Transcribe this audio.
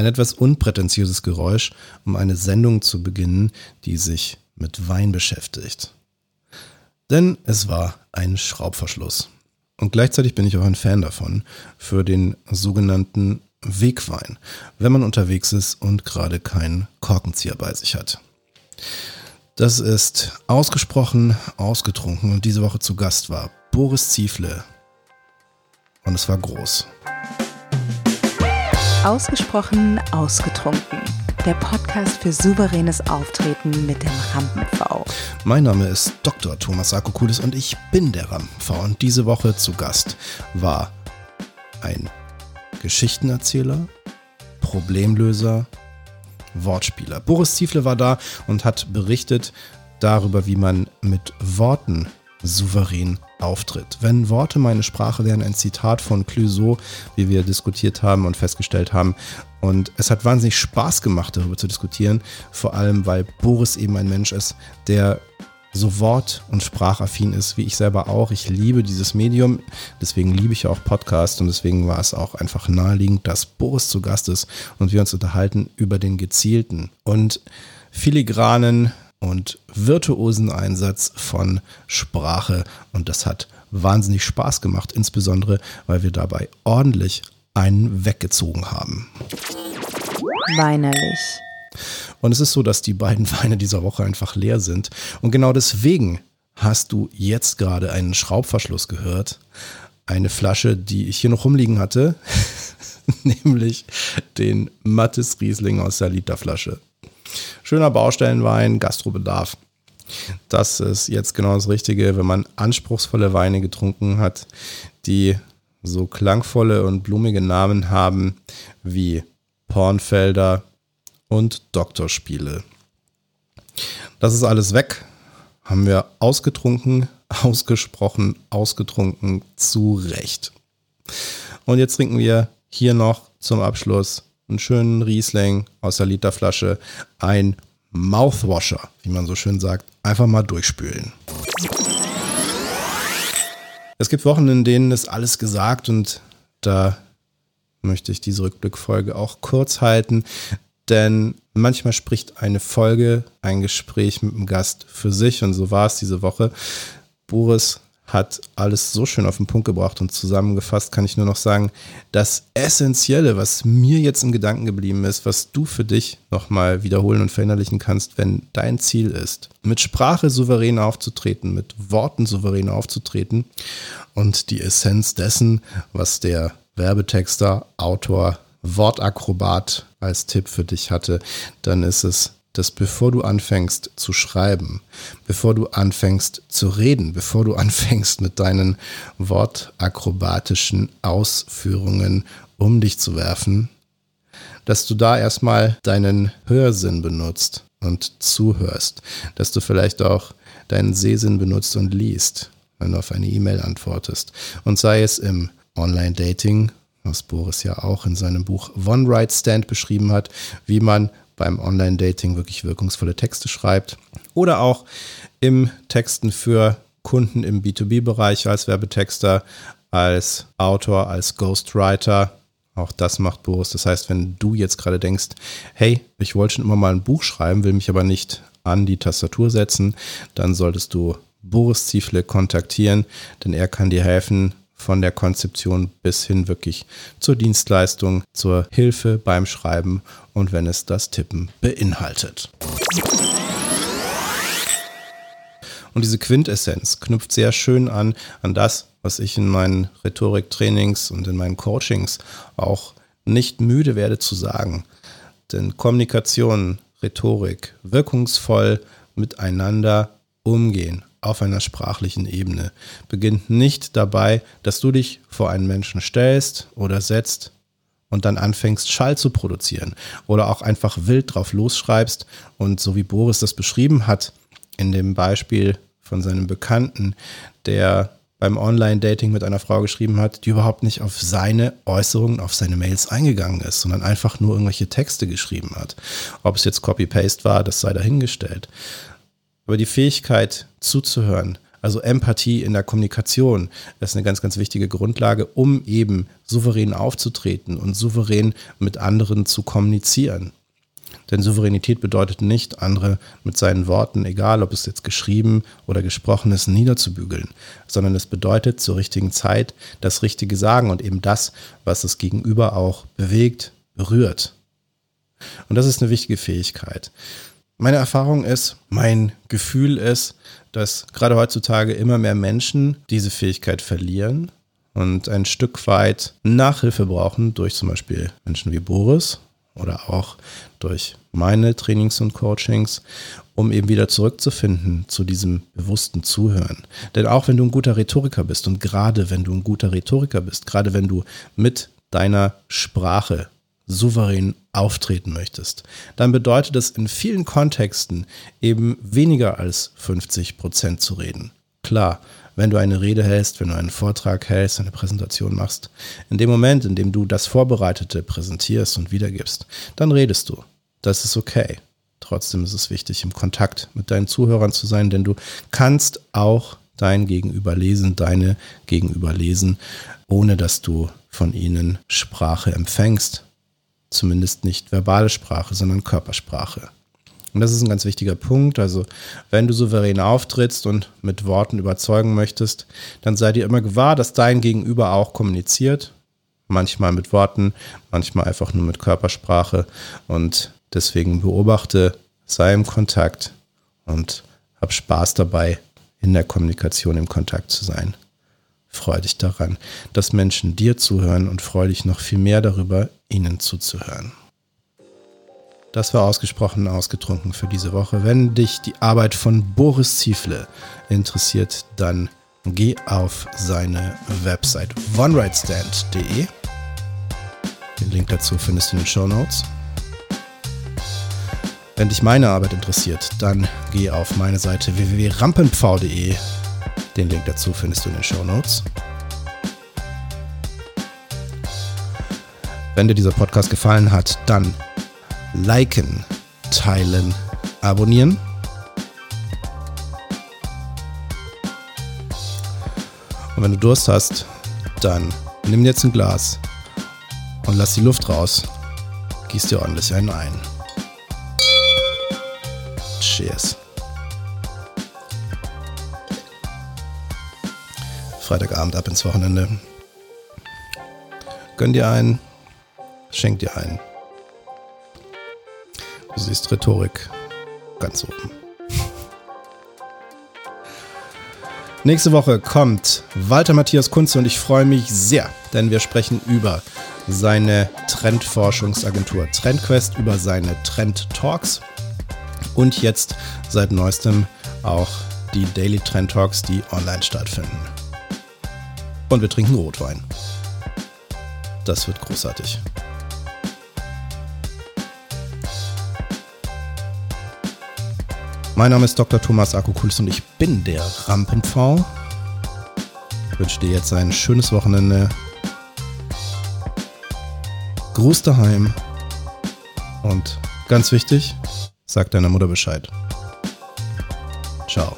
Ein etwas unprätentiöses Geräusch, um eine Sendung zu beginnen, die sich mit Wein beschäftigt. Denn es war ein Schraubverschluss. Und gleichzeitig bin ich auch ein Fan davon, für den sogenannten Wegwein, wenn man unterwegs ist und gerade keinen Korkenzieher bei sich hat. Das ist ausgesprochen ausgetrunken und diese Woche zu Gast war Boris Ziefle. Und es war groß. Ausgesprochen ausgetrunken. Der Podcast für souveränes Auftreten mit dem Rampen-V. Mein Name ist Dr. Thomas Akokulis und ich bin der Rampen-V. Und diese Woche zu Gast war ein Geschichtenerzähler, Problemlöser, Wortspieler. Boris Ziefle war da und hat berichtet darüber, wie man mit Worten souverän auftritt. Wenn Worte meine Sprache wären, ein Zitat von Clouseau, wie wir diskutiert haben und festgestellt haben. Und es hat wahnsinnig Spaß gemacht, darüber zu diskutieren, vor allem weil Boris eben ein Mensch ist, der so wort- und sprachaffin ist, wie ich selber auch. Ich liebe dieses Medium, deswegen liebe ich auch Podcast und deswegen war es auch einfach naheliegend, dass Boris zu Gast ist und wir uns unterhalten über den gezielten und filigranen und virtuosen Einsatz von Sprache. Und das hat wahnsinnig Spaß gemacht, insbesondere weil wir dabei ordentlich einen weggezogen haben. Weinerlich. Und es ist so, dass die beiden Weine dieser Woche einfach leer sind. Und genau deswegen hast du jetzt gerade einen Schraubverschluss gehört. Eine Flasche, die ich hier noch rumliegen hatte, nämlich den Mattes Riesling aus der Literflasche. Schöner Baustellenwein, Gastrobedarf. Das ist jetzt genau das Richtige, wenn man anspruchsvolle Weine getrunken hat, die so klangvolle und blumige Namen haben wie Pornfelder und Doktorspiele. Das ist alles weg. Haben wir ausgetrunken, ausgesprochen, ausgetrunken, zu Recht. Und jetzt trinken wir hier noch zum Abschluss einen schönen Riesling aus der Literflasche, ein Mouthwasher, wie man so schön sagt, einfach mal durchspülen. Es gibt Wochen, in denen ist alles gesagt und da möchte ich diese Rückblickfolge auch kurz halten, denn manchmal spricht eine Folge, ein Gespräch mit einem Gast für sich und so war es diese Woche. Boris hat alles so schön auf den Punkt gebracht und zusammengefasst kann ich nur noch sagen, das Essentielle, was mir jetzt im Gedanken geblieben ist, was du für dich nochmal wiederholen und verinnerlichen kannst, wenn dein Ziel ist, mit Sprache souverän aufzutreten, mit Worten souverän aufzutreten und die Essenz dessen, was der Werbetexter, Autor, Wortakrobat als Tipp für dich hatte, dann ist es dass bevor du anfängst zu schreiben, bevor du anfängst zu reden, bevor du anfängst mit deinen wortakrobatischen Ausführungen um dich zu werfen, dass du da erstmal deinen Hörsinn benutzt und zuhörst, dass du vielleicht auch deinen Sehsinn benutzt und liest, wenn du auf eine E-Mail antwortest. Und sei es im Online-Dating, was Boris ja auch in seinem Buch One Right Stand beschrieben hat, wie man beim Online-Dating wirklich wirkungsvolle Texte schreibt. Oder auch im Texten für Kunden im B2B-Bereich als Werbetexter, als Autor, als Ghostwriter. Auch das macht Boris. Das heißt, wenn du jetzt gerade denkst, hey, ich wollte schon immer mal ein Buch schreiben, will mich aber nicht an die Tastatur setzen, dann solltest du Boris Ziefle kontaktieren, denn er kann dir helfen, von der Konzeption bis hin wirklich zur Dienstleistung, zur Hilfe beim Schreiben und wenn es das Tippen beinhaltet. Und diese Quintessenz knüpft sehr schön an an das, was ich in meinen Rhetoriktrainings und in meinen Coachings auch nicht müde werde zu sagen. Denn Kommunikation, Rhetorik, wirkungsvoll miteinander umgehen, auf einer sprachlichen Ebene. Beginnt nicht dabei, dass du dich vor einen Menschen stellst oder setzt und dann anfängst, Schall zu produzieren oder auch einfach wild drauf losschreibst und so wie Boris das beschrieben hat, in dem Beispiel von seinem Bekannten, der beim Online-Dating mit einer Frau geschrieben hat, die überhaupt nicht auf seine Äußerungen, auf seine Mails eingegangen ist, sondern einfach nur irgendwelche Texte geschrieben hat. Ob es jetzt Copy-Paste war, das sei dahingestellt. Aber die Fähigkeit zuzuhören, Also Empathie in der Kommunikation ist eine ganz, ganz wichtige Grundlage, um eben souverän aufzutreten und souverän mit anderen zu kommunizieren. Denn Souveränität bedeutet nicht, andere mit seinen Worten, egal ob es jetzt geschrieben oder gesprochen ist, niederzubügeln, sondern es bedeutet zur richtigen Zeit das Richtige sagen und eben das, was das Gegenüber auch bewegt, berührt. Und das ist eine wichtige Fähigkeit. Meine Erfahrung ist, mein Gefühl ist, dass gerade heutzutage immer mehr Menschen diese Fähigkeit verlieren und ein Stück weit Nachhilfe brauchen durch zum Beispiel Menschen wie Boris oder auch durch meine Trainings und Coachings, um eben wieder zurückzufinden zu diesem bewussten Zuhören. Denn auch wenn du ein guter Rhetoriker bist und gerade wenn du ein guter Rhetoriker bist, gerade wenn du mit deiner Sprache souverän auftreten möchtest, dann bedeutet es in vielen Kontexten eben weniger als 50 Prozent zu reden. Klar, wenn du eine Rede hältst, wenn du einen Vortrag hältst, eine Präsentation machst, in dem Moment, in dem du das Vorbereitete präsentierst und wiedergibst, dann redest du. Das ist okay. Trotzdem ist es wichtig, im Kontakt mit deinen Zuhörern zu sein, denn du kannst auch dein Gegenüber lesen, deine Gegenüber lesen, ohne dass du von ihnen Sprache empfängst. Zumindest nicht verbale Sprache, sondern Körpersprache. Und das ist ein ganz wichtiger Punkt. Also, wenn du souverän auftrittst und mit Worten überzeugen möchtest, dann sei dir immer gewahr, dass dein Gegenüber auch kommuniziert. Manchmal mit Worten, manchmal einfach nur mit Körpersprache. Und deswegen beobachte, sei im Kontakt und hab Spaß dabei, in der Kommunikation im Kontakt zu sein. Freu dich daran, dass Menschen dir zuhören und freu dich noch viel mehr darüber, ihnen zuzuhören. Das war ausgesprochen ausgetrunken für diese Woche. Wenn dich die Arbeit von Boris Ziefle interessiert, dann geh auf seine Website onerightstand.de. Den Link dazu findest du in den Show Notes. Wenn dich meine Arbeit interessiert, dann geh auf meine Seite www.rampenpv.de. Den Link dazu findest du in den Show Notes. Wenn dir dieser Podcast gefallen hat, dann liken, teilen, abonnieren. Und wenn du Durst hast, dann nimm jetzt ein Glas und lass die Luft raus. Gieß dir ordentlich einen ein. Cheers. Freitagabend ab ins Wochenende. Gönn dir einen, schenk dir einen. Du siehst Rhetorik ganz oben. Nächste Woche kommt Walter Matthias Kunze und ich freue mich sehr, denn wir sprechen über seine Trendforschungsagentur TrendQuest, über seine Trend Talks und jetzt seit neuestem auch die Daily Trend Talks, die online stattfinden. Und wir trinken Rotwein. Das wird großartig. Mein Name ist Dr. Thomas Akokulis und ich bin der Rampenv. Ich wünsche dir jetzt ein schönes Wochenende. Gruß daheim. Und ganz wichtig, sag deiner Mutter Bescheid. Ciao.